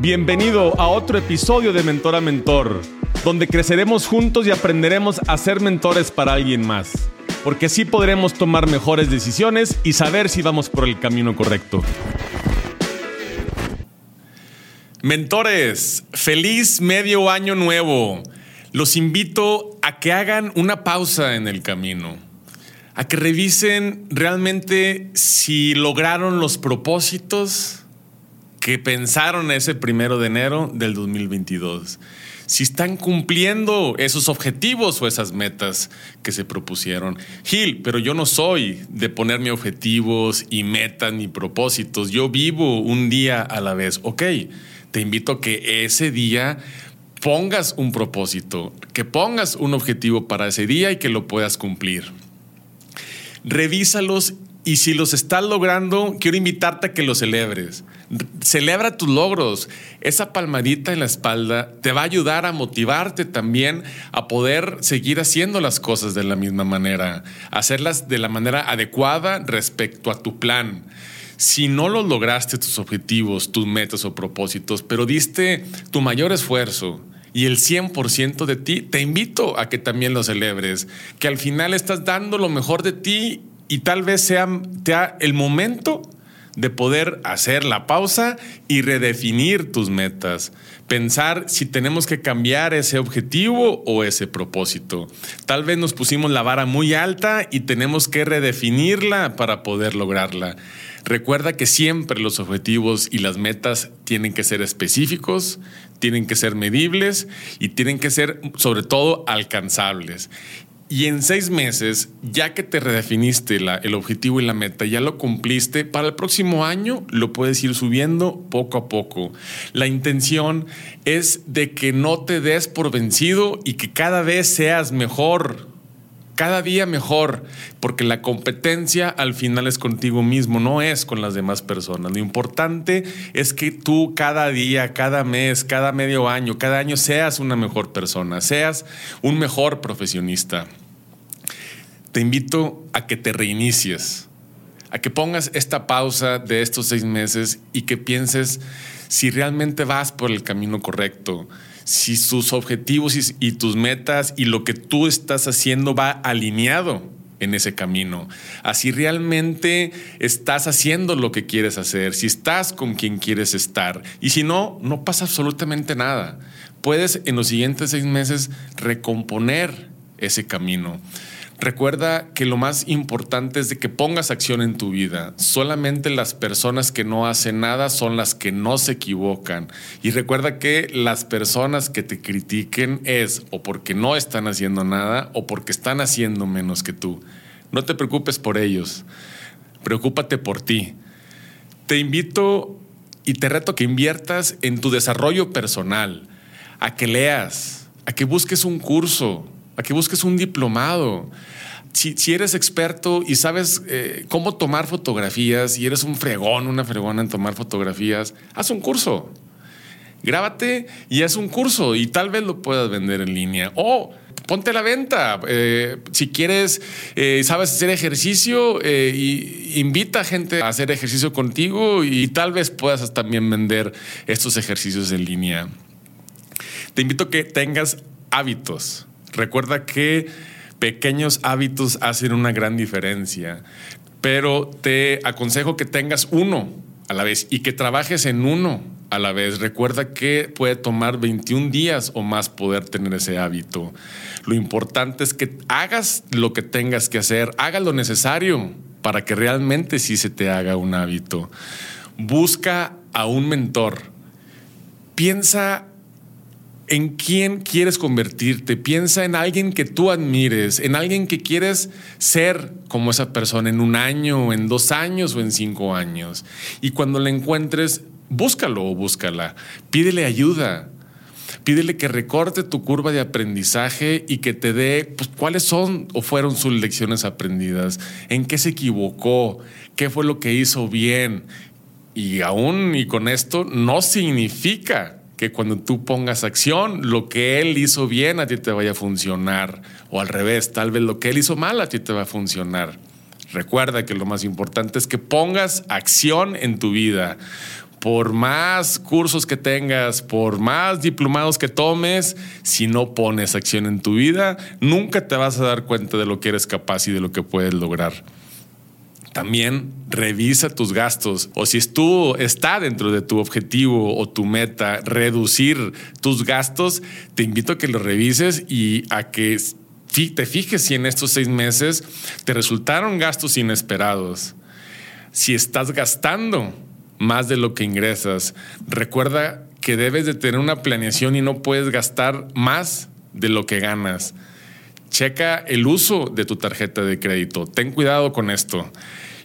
Bienvenido a otro episodio de Mentor a Mentor, donde creceremos juntos y aprenderemos a ser mentores para alguien más, porque así podremos tomar mejores decisiones y saber si vamos por el camino correcto. Mentores, feliz medio año nuevo. Los invito a que hagan una pausa en el camino, a que revisen realmente si lograron los propósitos que pensaron ese primero de enero del 2022. Si están cumpliendo esos objetivos o esas metas que se propusieron. Gil, pero yo no soy de ponerme objetivos y metas ni propósitos. Yo vivo un día a la vez. Ok, te invito a que ese día pongas un propósito, que pongas un objetivo para ese día y que lo puedas cumplir. Revísalos y si los estás logrando, quiero invitarte a que los celebres. Celebra tus logros. Esa palmadita en la espalda te va a ayudar a motivarte también a poder seguir haciendo las cosas de la misma manera, hacerlas de la manera adecuada respecto a tu plan si no los lograste tus objetivos, tus metas o propósitos, pero diste tu mayor esfuerzo, y el 100% de ti, te invito a que también lo celebres, que al final estás dando lo mejor de ti y tal vez sea, sea el momento de poder hacer la pausa y redefinir tus metas, pensar si tenemos que cambiar ese objetivo o ese propósito. Tal vez nos pusimos la vara muy alta y tenemos que redefinirla para poder lograrla. Recuerda que siempre los objetivos y las metas tienen que ser específicos, tienen que ser medibles y tienen que ser sobre todo alcanzables. Y en seis meses, ya que te redefiniste el objetivo y la meta, ya lo cumpliste, para el próximo año lo puedes ir subiendo poco a poco. La intención es de que no te des por vencido y que cada vez seas mejor cada día mejor, porque la competencia al final es contigo mismo, no es con las demás personas. Lo importante es que tú cada día, cada mes, cada medio año, cada año seas una mejor persona, seas un mejor profesionista. Te invito a que te reinicies, a que pongas esta pausa de estos seis meses y que pienses si realmente vas por el camino correcto si sus objetivos y, tus metas y lo que tú estás haciendo va alineado en ese camino. Así realmente estás haciendo lo que quieres hacer, si estás con quien quieres estar. Y si no, no pasa absolutamente nada. Puedes en los siguientes seis meses recomponer ese camino. Recuerda que lo más importante es de que pongas acción en tu vida. Solamente las personas que no hacen nada son las que no se equivocan. Y recuerda que las personas que te critiquen es o porque no están haciendo nada o porque están haciendo menos que tú. No te preocupes por ellos. Preocúpate por ti. Te invito y te reto que inviertas en tu desarrollo personal, a que leas, a que busques un curso, a que busques un diplomado. Si, eres experto y sabes eh, cómo tomar fotografías y eres un fregón, una fregona en tomar fotografías, haz un curso. Grábate y haz un curso y tal vez lo puedas vender en línea. O ponte a la venta. Eh, si quieres, eh, sabes hacer ejercicio, y invita a gente a hacer ejercicio contigo y tal vez puedas también vender estos ejercicios en línea. Te invito a que tengas hábitos. Recuerda que pequeños hábitos hacen una gran diferencia, pero te aconsejo que tengas uno a la vez y que trabajes en uno a la vez. Recuerda que puede tomar 21 días o más poder tener ese hábito. Lo importante es que hagas lo que tengas que hacer, hagas lo necesario para que realmente sí se te haga un hábito. Busca a un mentor. Piensa en quién quieres convertirte. Piensa en alguien que tú admires, en alguien que quieres ser como esa persona en un año, en dos años o en cinco años. Y cuando la encuentres, búscalo o búscala. Pídele ayuda. Pídele que recorte tu curva de aprendizaje y que te dé pues, cuáles son o fueron sus lecciones aprendidas, en qué se equivocó, qué fue lo que hizo bien. Y aún y con esto no significa que cuando tú pongas acción, lo que él hizo bien a ti te vaya a funcionar. O al revés, tal vez lo que él hizo mal a ti te va a funcionar. Recuerda que lo más importante es que pongas acción en tu vida. por más cursos que tengas, por más diplomados que tomes, si no pones acción en tu vida, nunca te vas a dar cuenta de lo que eres capaz y de lo que puedes lograr. También revisa tus gastos o si tú está dentro de tu objetivo o tu meta reducir tus gastos, te invito a que lo revises y a que te fijes si en estos seis meses te resultaron gastos inesperados. Si estás gastando más de lo que ingresas, recuerda que debes de tener una planeación y no puedes gastar más de lo que ganas. Checa el uso de tu tarjeta de crédito. Ten cuidado con esto.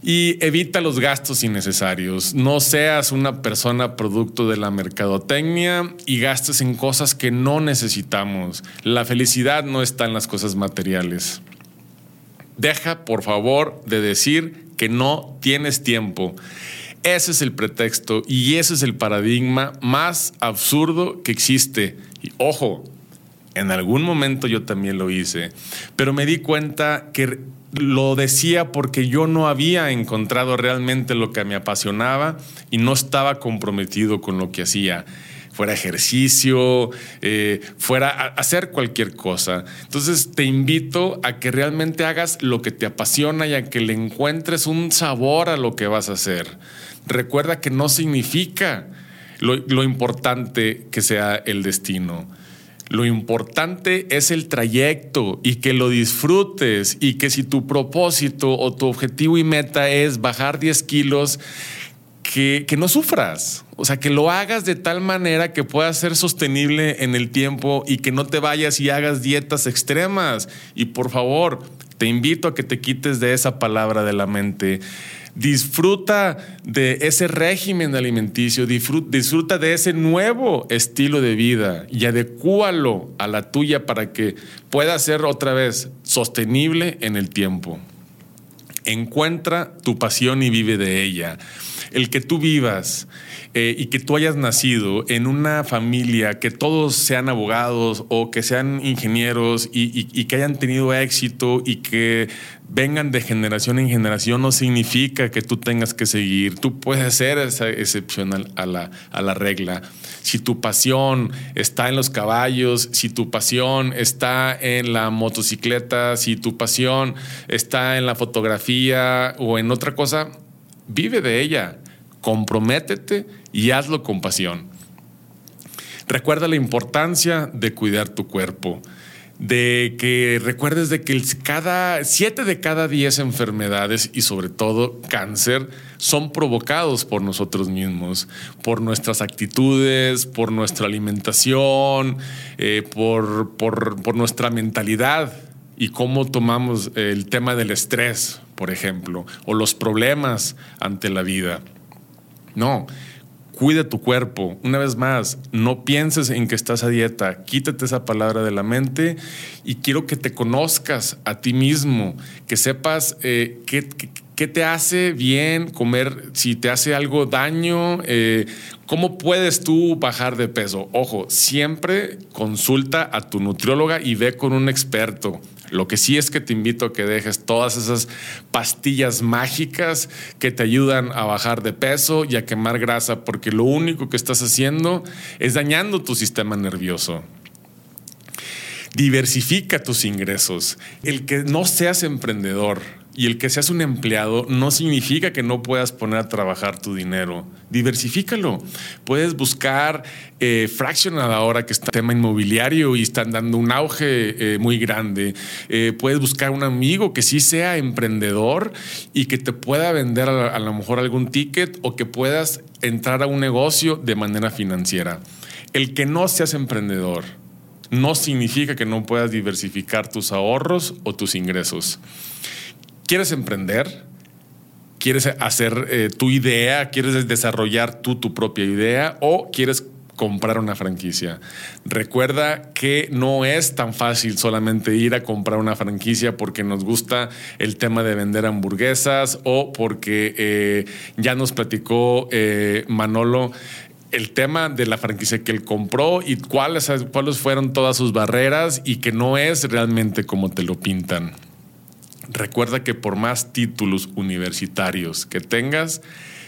Y evita los gastos innecesarios. No seas una persona producto de la mercadotecnia y gastes en cosas que no necesitamos. La felicidad no está en las cosas materiales. Deja, por favor, de decir que no tienes tiempo. Ese es el pretexto y ese es el paradigma más absurdo que existe. Y ojo, en algún momento yo también lo hice, pero me di cuenta que lo decía porque yo no había encontrado realmente lo que me apasionaba y no estaba comprometido con lo que hacía fuera ejercicio, eh, fuera hacer cualquier cosa. Entonces te invito a que realmente hagas lo que te apasiona y a que le encuentres un sabor a lo que vas a hacer. Recuerda que no significa lo importante que sea el destino. Lo importante es el trayecto y que lo disfrutes y que si tu propósito o tu objetivo y meta es bajar 10 kilos, que, no sufras. O sea, que lo hagas de tal manera que pueda ser sostenible en el tiempo y que no te vayas y hagas dietas extremas. Y por favor, te invito a que te quites de esa palabra de la mente. Disfruta de ese régimen alimenticio, disfruta de ese nuevo estilo de vida y adecúalo a la tuya para que pueda ser otra vez sostenible en el tiempo. Encuentra tu pasión y vive de ella. El que tú vivas eh, y que tú hayas nacido en una familia que todos sean abogados o que sean ingenieros y, que hayan tenido éxito y que vengan de generación en generación no significa que tú tengas que seguir. Tú puedes ser esa excepción a la, a la regla. Si tu pasión está en los caballos, si tu pasión está en la motocicleta, si tu pasión está en la fotografía o en otra cosa, vive de ella comprométete y hazlo con pasión. Recuerda la importancia de cuidar tu cuerpo, de que recuerdes de que cada siete de cada diez enfermedades y sobre todo cáncer son provocados por nosotros mismos, por nuestras actitudes, por nuestra alimentación, eh, por, por nuestra mentalidad y cómo tomamos el tema del estrés, por ejemplo, o los problemas ante la vida. No, cuida tu cuerpo. Una vez más, no pienses en que estás a dieta, quítate esa palabra de la mente y quiero que te conozcas a ti mismo, que sepas eh, qué, te hace bien comer, si te hace algo daño, eh, cómo puedes tú bajar de peso. Ojo, siempre consulta a tu nutrióloga y ve con un experto. Lo que sí es que te invito a que dejes todas esas pastillas mágicas que te ayudan a bajar de peso y a quemar grasa, porque lo único que estás haciendo es dañando tu sistema nervioso. Diversifica tus ingresos. El que no seas emprendedor y el que seas un empleado no significa que no puedas poner a trabajar tu dinero. Diversifícalo. Puedes buscar eh, Fractional ahora que está el tema inmobiliario y están dando un auge eh, muy grande. Eh, puedes buscar un amigo que sí sea emprendedor y que te pueda vender a, a lo mejor algún ticket o que puedas entrar a un negocio de manera financiera. El que no seas emprendedor no significa que no puedas diversificar tus ahorros o tus ingresos. ¿Quieres emprender? ¿Quieres hacer eh, tu idea? ¿Quieres desarrollar tú tu propia idea? ¿O quieres comprar una franquicia. Recuerda que no es tan fácil solamente ir a comprar una franquicia porque nos gusta el tema de vender hamburguesas o porque eh, ya nos platicó eh, Manolo el tema de la franquicia que él compró y cuáles, cuáles fueron todas sus barreras y que no es realmente como te lo pintan. Recuerda que por más títulos universitarios que tengas,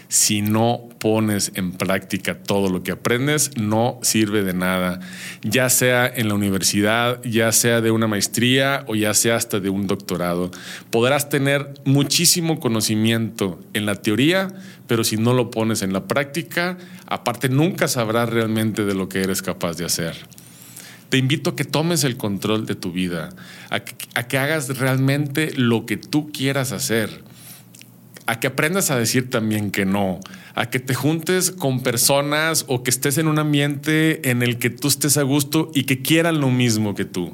si no pones en práctica todo lo que aprendes, no sirve de nada, ya sea en la universidad, ya sea de una maestría o ya sea hasta de un doctorado. Podrás tener muchísimo conocimiento en la teoría, pero si no lo pones en la práctica, aparte nunca sabrás realmente de lo que eres capaz de hacer. Te invito a que tomes el control de tu vida, a que, hagas realmente lo que tú quieras hacer a que aprendas a decir también que no, a que te juntes con personas o que estés en un ambiente en el que tú estés a gusto y que quieran lo mismo que tú.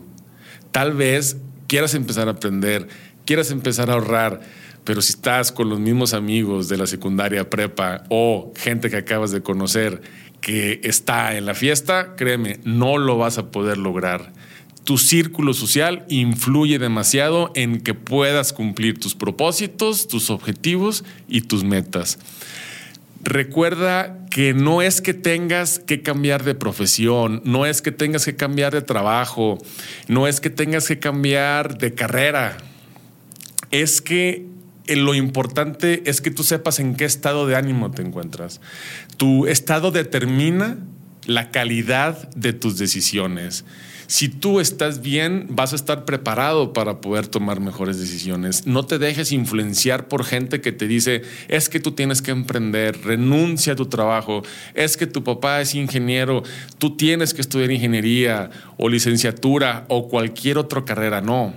Tal vez quieras empezar a aprender, quieras empezar a ahorrar, pero si estás con los mismos amigos de la secundaria prepa o gente que acabas de conocer que está en la fiesta, créeme, no lo vas a poder lograr tu círculo social influye demasiado en que puedas cumplir tus propósitos, tus objetivos y tus metas. Recuerda que no es que tengas que cambiar de profesión, no es que tengas que cambiar de trabajo, no es que tengas que cambiar de carrera. Es que lo importante es que tú sepas en qué estado de ánimo te encuentras. Tu estado determina la calidad de tus decisiones. Si tú estás bien, vas a estar preparado para poder tomar mejores decisiones. No te dejes influenciar por gente que te dice, es que tú tienes que emprender, renuncia a tu trabajo, es que tu papá es ingeniero, tú tienes que estudiar ingeniería o licenciatura o cualquier otra carrera. No.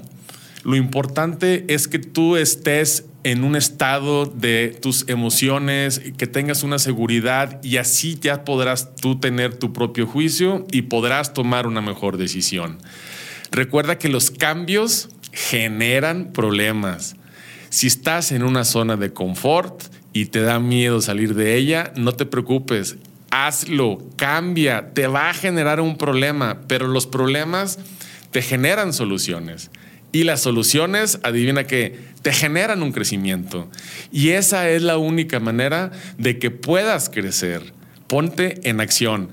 Lo importante es que tú estés en un estado de tus emociones, que tengas una seguridad y así ya podrás tú tener tu propio juicio y podrás tomar una mejor decisión. Recuerda que los cambios generan problemas. Si estás en una zona de confort y te da miedo salir de ella, no te preocupes, hazlo, cambia, te va a generar un problema, pero los problemas te generan soluciones. Y las soluciones, adivina que te generan un crecimiento. Y esa es la única manera de que puedas crecer. Ponte en acción.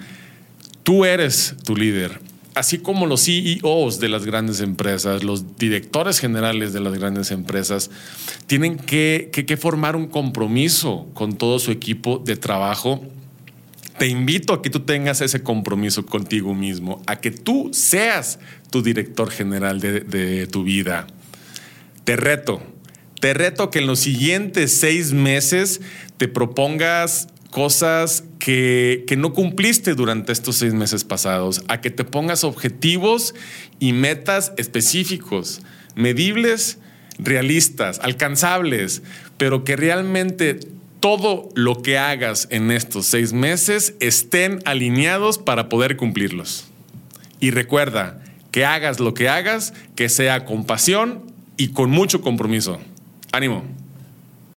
Tú eres tu líder. Así como los CEOs de las grandes empresas, los directores generales de las grandes empresas, tienen que, que formar un compromiso con todo su equipo de trabajo te invito a que tú tengas ese compromiso contigo mismo, a que tú seas tu director general de, tu vida. Te reto, te reto que en los siguientes seis meses te propongas cosas que, que, no cumpliste durante estos seis meses pasados, a que te pongas objetivos y metas específicos, medibles, realistas, alcanzables, pero que realmente todo lo que hagas en estos seis meses estén alineados para poder cumplirlos. Y recuerda que hagas lo que hagas, que sea con pasión y con mucho compromiso. Ánimo.